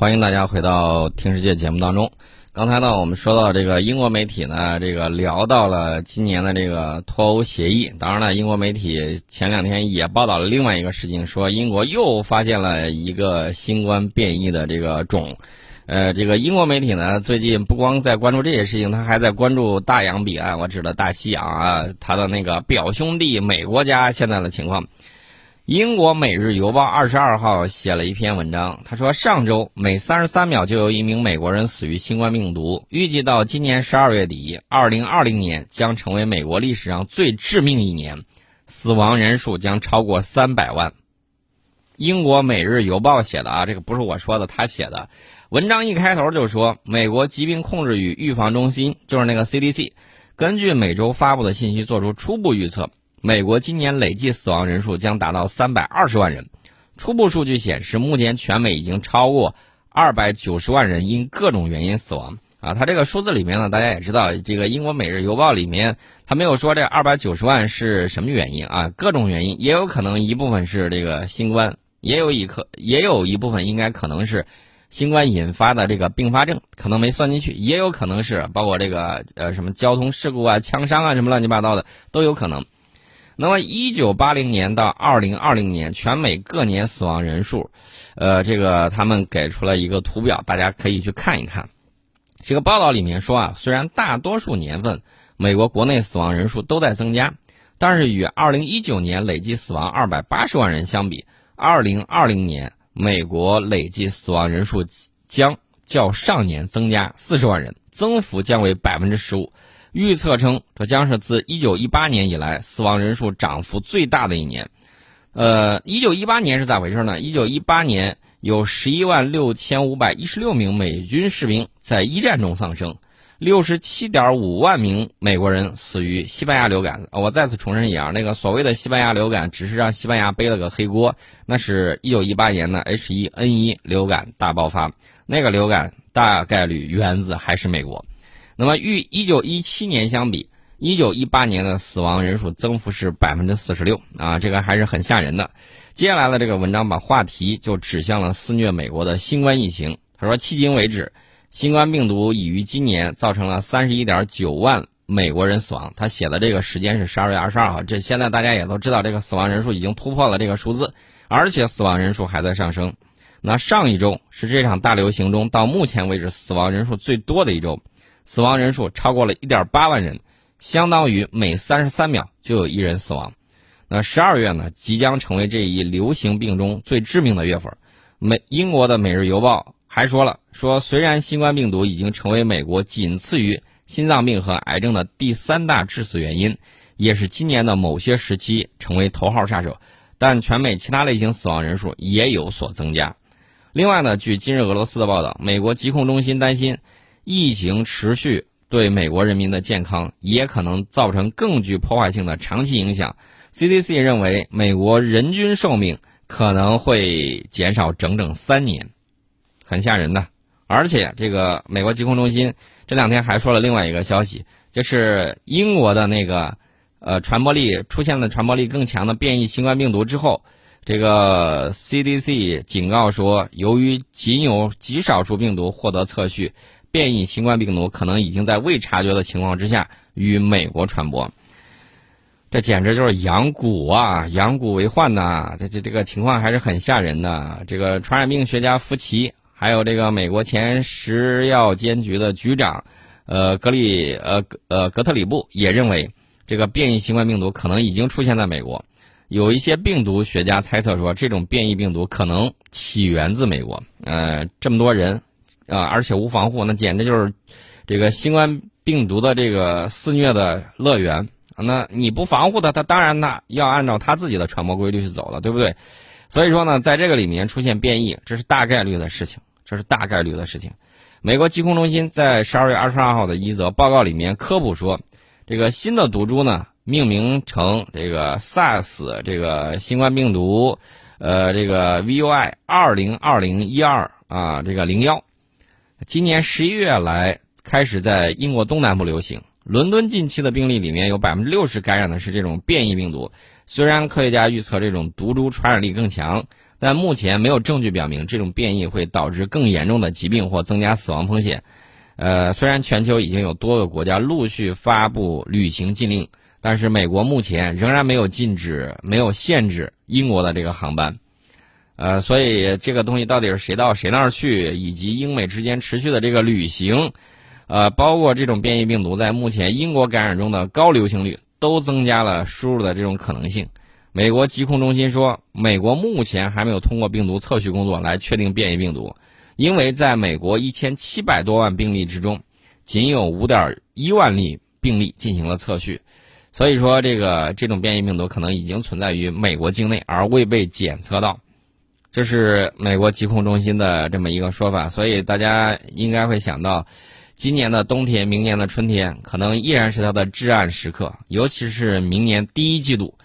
欢迎大家回到《听世界》节目当中。刚才呢，我们说到这个英国媒体呢，这个聊到了今年的这个脱欧协议。当然了，英国媒体前两天也报道了另外一个事情，说英国又发现了一个新冠变异的这个种。呃，这个英国媒体呢，最近不光在关注这些事情，他还在关注大洋彼岸，我指的大西洋啊，他的那个表兄弟美国家现在的情况。英国《每日邮报》二十二号写了一篇文章，他说，上周每三十三秒就有一名美国人死于新冠病毒，预计到今年十二月底，二零二零年将成为美国历史上最致命一年，死亡人数将超过三百万。英国《每日邮报》写的啊，这个不是我说的，他写的。文章一开头就说，美国疾病控制与预防中心就是那个 CDC，根据每周发布的信息做出初步预测，美国今年累计死亡人数将达到三百二十万人。初步数据显示，目前全美已经超过二百九十万人因各种原因死亡。啊，它这个数字里面呢，大家也知道，这个英国《每日邮报》里面它没有说这二百九十万是什么原因啊，各种原因，也有可能一部分是这个新冠，也有一可也有一部分应该可能是。新冠引发的这个并发症可能没算进去，也有可能是包括这个呃什么交通事故啊、枪伤啊什么乱七八糟的都有可能。那么，一九八零年到二零二零年全美各年死亡人数，呃，这个他们给出了一个图表，大家可以去看一看。这个报道里面说啊，虽然大多数年份美国国内死亡人数都在增加，但是与二零一九年累计死亡二百八十万人相比，二零二零年。美国累计死亡人数将较上年增加四十万人，增幅将为百分之十五。预测称，这将是自一九一八年以来死亡人数涨幅最大的一年。呃，一九一八年是咋回事呢？一九一八年有十一万六千五百一十六名美军士兵在一战中丧生。六十七点五万名美国人死于西班牙流感。我再次重申一下，那个所谓的西班牙流感，只是让西班牙背了个黑锅。那是一九一八年的 H1N1 流感大爆发，那个流感大概率源自还是美国。那么与一九一七年相比，一九一八年的死亡人数增幅是百分之四十六啊，这个还是很吓人的。接下来的这个文章把话题就指向了肆虐美国的新冠疫情。他说，迄今为止。新冠病毒已于今年造成了三十一点九万美国人死亡。他写的这个时间是十二月二十二号。这现在大家也都知道，这个死亡人数已经突破了这个数字，而且死亡人数还在上升。那上一周是这场大流行中到目前为止死亡人数最多的一周，死亡人数超过了一点八万人，相当于每三十三秒就有一人死亡。那十二月呢，即将成为这一流行病中最致命的月份。美英国的《每日邮报》。还说了说，虽然新冠病毒已经成为美国仅次于心脏病和癌症的第三大致死原因，也是今年的某些时期成为头号杀手，但全美其他类型死亡人数也有所增加。另外呢，据今日俄罗斯的报道，美国疾控中心担心，疫情持续对美国人民的健康也可能造成更具破坏性的长期影响。CDC 认为，美国人均寿命可能会减少整整三年。很吓人的，而且这个美国疾控中心这两天还说了另外一个消息，就是英国的那个呃传播力出现了传播力更强的变异新冠病毒之后，这个 CDC 警告说，由于仅有极少数病毒获得测序，变异新冠病毒可能已经在未察觉的情况之下与美国传播。这简直就是养蛊啊，养蛊为患呐！这这这个情况还是很吓人的。这个传染病学家福奇。还有这个美国前食药监局的局长，呃，格里呃呃格特里布也认为，这个变异新冠病毒可能已经出现在美国。有一些病毒学家猜测说，这种变异病毒可能起源自美国。呃，这么多人，啊，而且无防护，那简直就是这个新冠病毒的这个肆虐的乐园。那你不防护它，它当然呢要按照它自己的传播规律去走了，对不对？所以说呢，在这个里面出现变异，这是大概率的事情。这是大概率的事情。美国疾控中心在十二月二十二号的一则报告里面科普说，这个新的毒株呢，命名成这个 SARS 这个新冠病毒，呃，这个 VUI 二零二零一二啊，这个零幺，今年十一月来开始在英国东南部流行。伦敦近期的病例里面有百分之六十感染的是这种变异病毒。虽然科学家预测这种毒株传染力更强。但目前没有证据表明这种变异会导致更严重的疾病或增加死亡风险。呃，虽然全球已经有多个国家陆续发布旅行禁令，但是美国目前仍然没有禁止、没有限制英国的这个航班。呃，所以这个东西到底是谁到谁那儿去，以及英美之间持续的这个旅行，呃，包括这种变异病毒在目前英国感染中的高流行率，都增加了输入的这种可能性。美国疾控中心说，美国目前还没有通过病毒测序工作来确定变异病毒。因为在美国一千七百多万病例之中，仅有五点一万例病例进行了测序，所以说这个这种变异病毒可能已经存在于美国境内而未被检测到，这是美国疾控中心的这么一个说法。所以大家应该会想到，今年的冬天、明年的春天可能依然是它的至暗时刻，尤其是明年第一季度。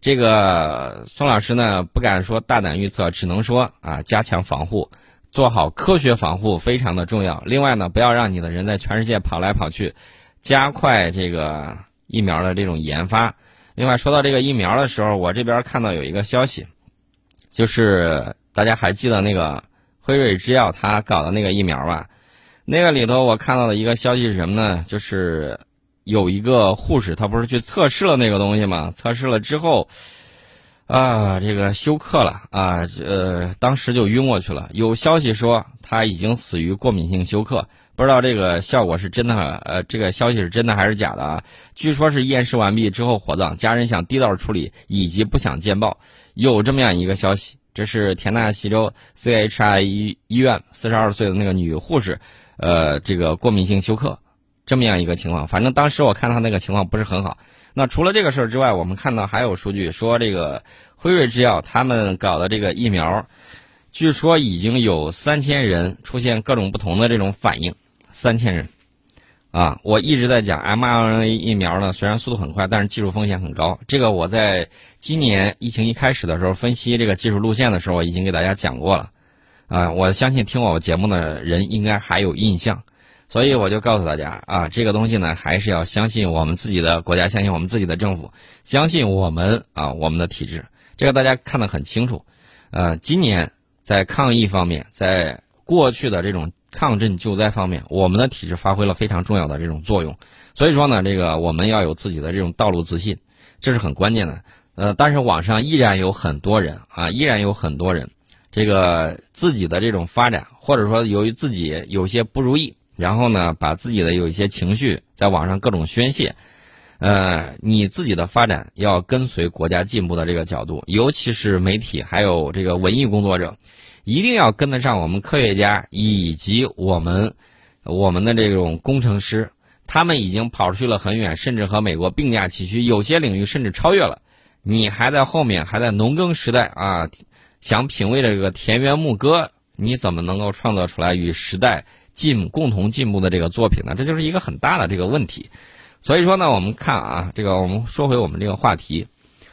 这个宋老师呢不敢说大胆预测，只能说啊加强防护。做好科学防护非常的重要。另外呢，不要让你的人在全世界跑来跑去，加快这个疫苗的这种研发。另外，说到这个疫苗的时候，我这边看到有一个消息，就是大家还记得那个辉瑞制药他搞的那个疫苗吧？那个里头我看到的一个消息是什么呢？就是有一个护士，他不是去测试了那个东西吗？测试了之后。啊，这个休克了啊！呃，当时就晕过去了。有消息说他已经死于过敏性休克，不知道这个效果是真的，呃，这个消息是真的还是假的啊？据说是验尸完毕之后火葬，家人想低调处理，以及不想见报，有这么样一个消息。这是田纳西州 CHI 医医院四十二岁的那个女护士，呃，这个过敏性休克，这么样一个情况。反正当时我看她那个情况不是很好。那除了这个事儿之外，我们看到还有数据说，这个辉瑞制药他们搞的这个疫苗，据说已经有三千人出现各种不同的这种反应。三千人，啊，我一直在讲 mRNA 疫苗呢，虽然速度很快，但是技术风险很高。这个我在今年疫情一开始的时候分析这个技术路线的时候，已经给大家讲过了。啊，我相信听我节目的人应该还有印象。所以我就告诉大家啊，这个东西呢，还是要相信我们自己的国家，相信我们自己的政府，相信我们啊，我们的体制。这个大家看得很清楚。呃，今年在抗疫方面，在过去的这种抗震救灾方面，我们的体制发挥了非常重要的这种作用。所以说呢，这个我们要有自己的这种道路自信，这是很关键的。呃，但是网上依然有很多人啊，依然有很多人，这个自己的这种发展，或者说由于自己有些不如意。然后呢，把自己的有一些情绪在网上各种宣泄，呃，你自己的发展要跟随国家进步的这个角度，尤其是媒体还有这个文艺工作者，一定要跟得上我们科学家以及我们我们的这种工程师，他们已经跑出去了很远，甚至和美国并驾齐驱，有些领域甚至超越了。你还在后面，还在农耕时代啊，想品味这个田园牧歌，你怎么能够创造出来与时代？进共同进步的这个作品呢，这就是一个很大的这个问题。所以说呢，我们看啊，这个我们说回我们这个话题，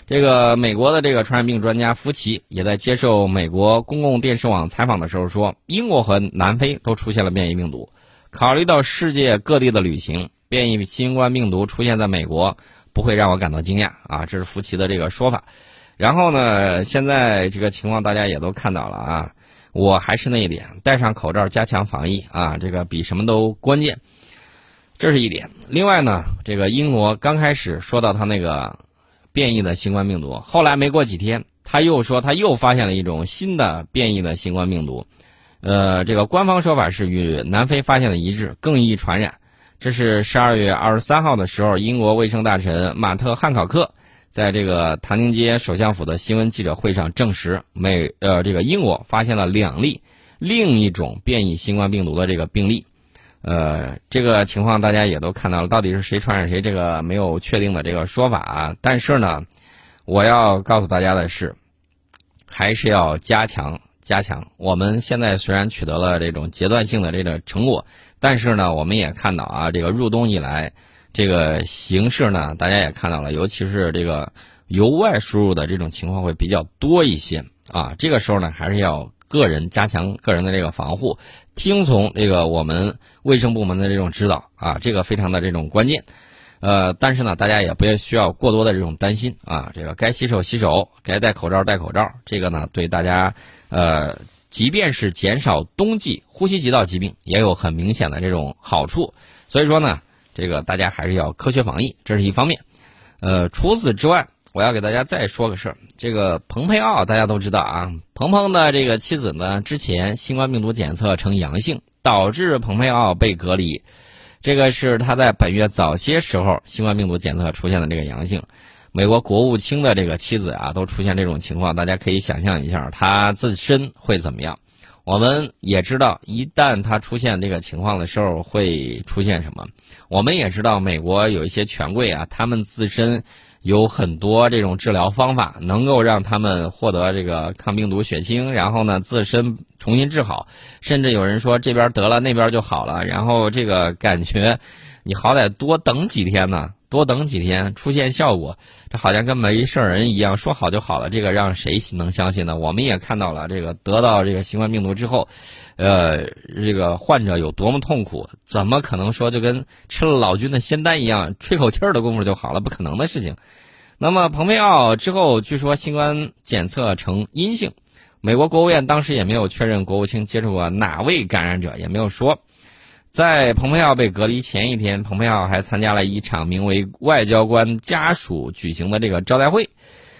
这个美国的这个传染病专家福奇也在接受美国公共电视网采访的时候说，英国和南非都出现了变异病毒。考虑到世界各地的旅行，变异新冠病毒出现在美国不会让我感到惊讶啊，这是福奇的这个说法。然后呢，现在这个情况大家也都看到了啊。我还是那一点，戴上口罩，加强防疫啊，这个比什么都关键。这是一点。另外呢，这个英国刚开始说到他那个变异的新冠病毒，后来没过几天，他又说他又发现了一种新的变异的新冠病毒。呃，这个官方说法是与南非发现的一致，更易传染。这是十二月二十三号的时候，英国卫生大臣马特汉考克。在这个唐宁街首相府的新闻记者会上证实，美呃这个英国发现了两例另一种变异新冠病毒的这个病例，呃这个情况大家也都看到了，到底是谁传染谁，这个没有确定的这个说法啊。但是呢，我要告诉大家的是，还是要加强加强。我们现在虽然取得了这种阶段性的这个成果，但是呢，我们也看到啊，这个入冬以来。这个形势呢，大家也看到了，尤其是这个由外输入的这种情况会比较多一些啊。这个时候呢，还是要个人加强个人的这个防护，听从这个我们卫生部门的这种指导啊，这个非常的这种关键。呃，但是呢，大家也不要需要过多的这种担心啊。这个该洗手洗手，该戴口罩戴口罩。这个呢，对大家，呃，即便是减少冬季呼吸急道疾病，也有很明显的这种好处。所以说呢，这个大家还是要科学防疫，这是一方面。呃，除此之外，我要给大家再说个事儿。这个蓬佩奥大家都知道啊，鹏鹏的这个妻子呢，之前新冠病毒检测呈阳性，导致蓬佩奥被隔离。这个是他在本月早些时候新冠病毒检测出现的这个阳性，美国国务卿的这个妻子啊都出现这种情况，大家可以想象一下他自身会怎么样。我们也知道，一旦他出现这个情况的时候会出现什么。我们也知道，美国有一些权贵啊，他们自身。有很多这种治疗方法能够让他们获得这个抗病毒血清，然后呢自身重新治好，甚至有人说这边得了那边就好了，然后这个感觉，你好歹多等几天呢。多等几天出现效果，这好像跟没事人一样，说好就好了。这个让谁能相信呢？我们也看到了，这个得到这个新冠病毒之后，呃，这个患者有多么痛苦，怎么可能说就跟吃了老君的仙丹一样，吹口气儿的功夫就好了？不可能的事情。那么蓬佩奥之后据说新冠检测呈阴性，美国国务院当时也没有确认国务卿接触过哪位感染者，也没有说。在蓬佩奥被隔离前一天，蓬佩奥还参加了一场名为“外交官家属”举行的这个招待会。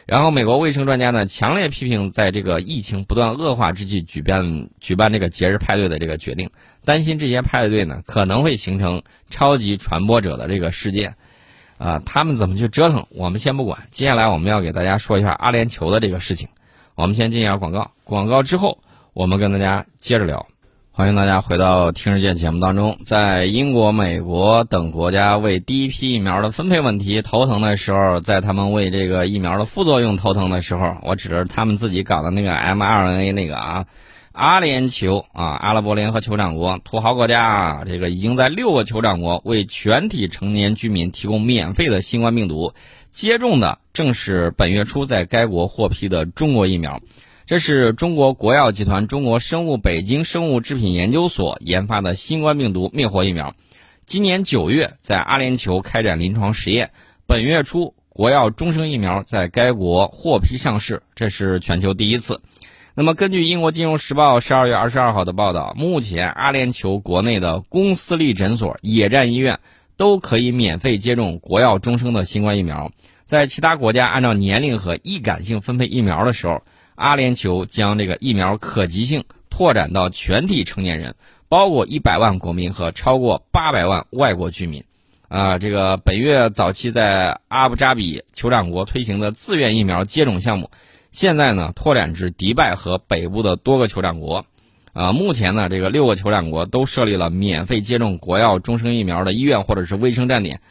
然后，美国卫生专家呢强烈批评在这个疫情不断恶化之际举办举办这个节日派对的这个决定，担心这些派对呢可能会形成超级传播者的这个事件。啊，他们怎么去折腾，我们先不管。接下来我们要给大家说一下阿联酋的这个事情。我们先进一下广告，广告之后我们跟大家接着聊。欢迎大家回到《听世界》节目当中。在英国、美国等国家为第一批疫苗的分配问题头疼的时候，在他们为这个疫苗的副作用头疼的时候，我指着他们自己搞的那个 mRNA 那个啊，阿联酋啊，阿拉伯联合酋长国土豪国家啊，这个已经在六个酋长国为全体成年居民提供免费的新冠病毒接种的，正是本月初在该国获批的中国疫苗。这是中国国药集团中国生物北京生物制品研究所研发的新冠病毒灭活疫苗，今年九月在阿联酋开展临床实验，本月初国药终生疫苗在该国获批上市，这是全球第一次。那么，根据英国金融时报十二月二十二号的报道，目前阿联酋国内的公私立诊所、野战医院都可以免费接种国药终生的新冠疫苗。在其他国家按照年龄和易感性分配疫苗的时候。阿联酋将这个疫苗可及性拓展到全体成年人，包括一百万国民和超过八百万外国居民。啊，这个本月早期在阿布扎比酋长国推行的自愿疫苗接种项目，现在呢拓展至迪拜和北部的多个酋长国。啊，目前呢这个六个酋长国都设立了免费接种国药终生疫苗的医院或者是卫生站点。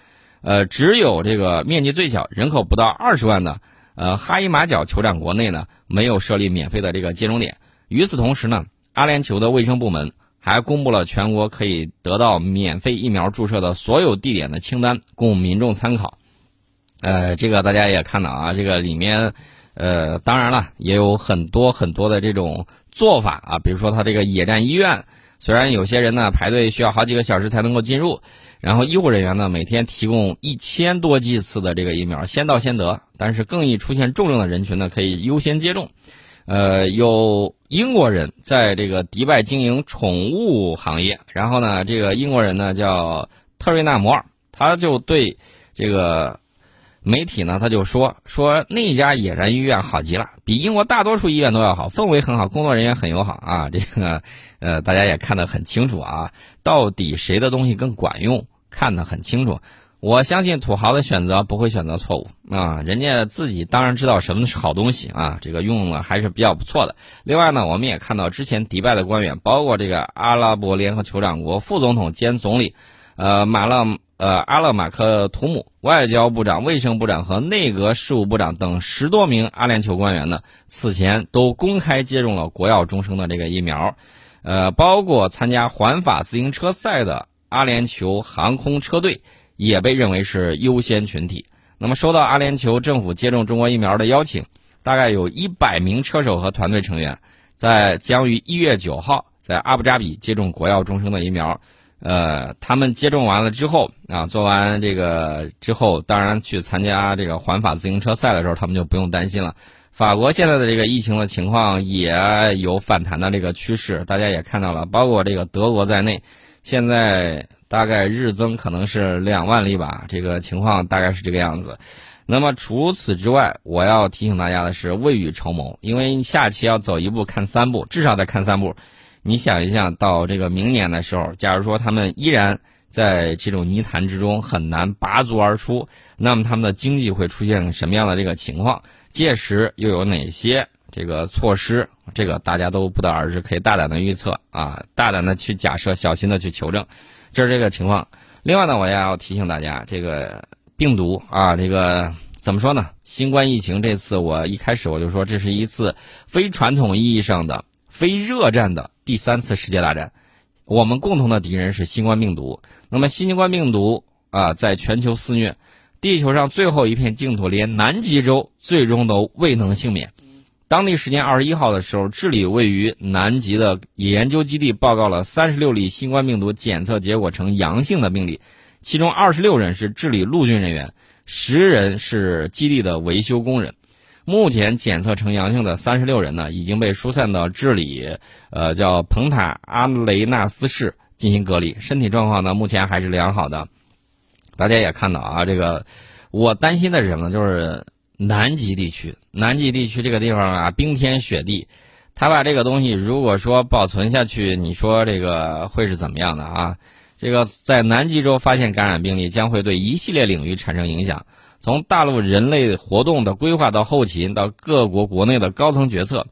呃，只有这个面积最小、人口不到二十万的。呃，哈伊马角酋长国内呢没有设立免费的这个接种点。与此同时呢，阿联酋的卫生部门还公布了全国可以得到免费疫苗注射的所有地点的清单，供民众参考。呃，这个大家也看到啊，这个里面，呃，当然了，也有很多很多的这种做法啊，比如说他这个野战医院，虽然有些人呢排队需要好几个小时才能够进入。然后医护人员呢，每天提供一千多剂次的这个疫苗，先到先得。但是更易出现重症的人群呢，可以优先接种。呃，有英国人在这个迪拜经营宠物行业，然后呢，这个英国人呢叫特瑞纳摩尔，他就对这个媒体呢，他就说说那家野人医院好极了，比英国大多数医院都要好，氛围很好，工作人员很友好啊。这个呃，大家也看得很清楚啊，到底谁的东西更管用？看得很清楚，我相信土豪的选择不会选择错误啊！人家自己当然知道什么是好东西啊，这个用了还是比较不错的。另外呢，我们也看到之前迪拜的官员，包括这个阿拉伯联合酋长国副总统兼总理，呃，马勒呃阿勒马克图姆外交部长、卫生部长和内阁事务部长等十多名阿联酋官员呢，此前都公开接种了国药中生的这个疫苗，呃，包括参加环法自行车赛的。阿联酋航空车队也被认为是优先群体。那么，收到阿联酋政府接种中国疫苗的邀请，大概有一百名车手和团队成员，在将于一月九号在阿布扎比接种国药中生的疫苗。呃，他们接种完了之后啊，做完这个之后，当然去参加这个环法自行车赛的时候，他们就不用担心了。法国现在的这个疫情的情况也有反弹的这个趋势，大家也看到了，包括这个德国在内，现在大概日增可能是两万例吧，这个情况大概是这个样子。那么除此之外，我要提醒大家的是未雨绸缪，因为下期要走一步看三步，至少得看三步。你想一想，到这个明年的时候，假如说他们依然在这种泥潭之中很难拔足而出，那么他们的经济会出现什么样的这个情况？届时又有哪些这个措施？这个大家都不得而知，可以大胆的预测啊，大胆的去假设，小心的去求证，这是这个情况。另外呢，我也要提醒大家，这个病毒啊，这个怎么说呢？新冠疫情这次，我一开始我就说，这是一次非传统意义上的。非热战的第三次世界大战，我们共同的敌人是新冠病毒。那么新冠病毒啊，在全球肆虐，地球上最后一片净土，连南极洲最终都未能幸免。当地时间二十一号的时候，智利位于南极的研究基地报告了三十六例新冠病毒检测结果呈阳性的病例，其中二十六人是智利陆军人员，十人是基地的维修工人。目前检测呈阳性的三十六人呢，已经被疏散到智利，呃，叫蓬塔阿雷纳斯市进行隔离，身体状况呢目前还是良好的。大家也看到啊，这个我担心的是什么呢？就是南极地区，南极地区这个地方啊，冰天雪地，他把这个东西如果说保存下去，你说这个会是怎么样的啊？这个在南极洲发现感染病例，将会对一系列领域产生影响。从大陆人类活动的规划到后勤，到各国国内的高层决策，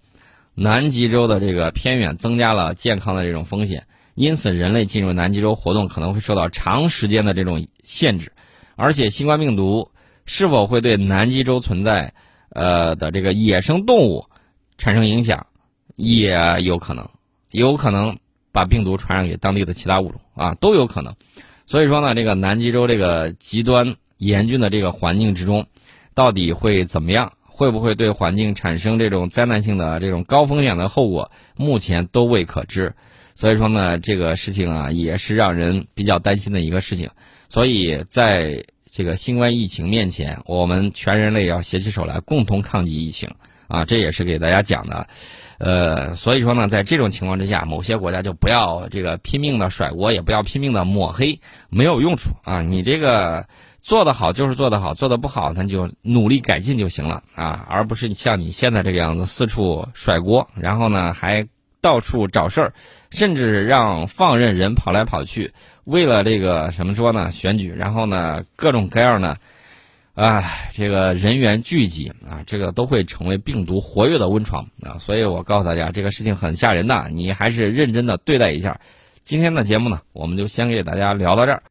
南极洲的这个偏远增加了健康的这种风险，因此人类进入南极洲活动可能会受到长时间的这种限制，而且新冠病毒是否会对南极洲存在呃的这个野生动物产生影响，也有可能，有可能把病毒传染给当地的其他物种啊，都有可能。所以说呢，这个南极洲这个极端。严峻的这个环境之中，到底会怎么样？会不会对环境产生这种灾难性的这种高风险的后果？目前都未可知。所以说呢，这个事情啊，也是让人比较担心的一个事情。所以在这个新冠疫情面前，我们全人类要携起手来，共同抗击疫情啊！这也是给大家讲的。呃，所以说呢，在这种情况之下，某些国家就不要这个拼命的甩锅，也不要拼命的抹黑，没有用处啊！你这个。做得好就是做得好，做得不好咱就努力改进就行了啊，而不是像你现在这个样子四处甩锅，然后呢还到处找事儿，甚至让放任人跑来跑去，为了这个什么说呢选举，然后呢各种各样的，哎，这个人员聚集啊，这个都会成为病毒活跃的温床啊，所以我告诉大家这个事情很吓人的，你还是认真的对待一下。今天的节目呢，我们就先给大家聊到这儿。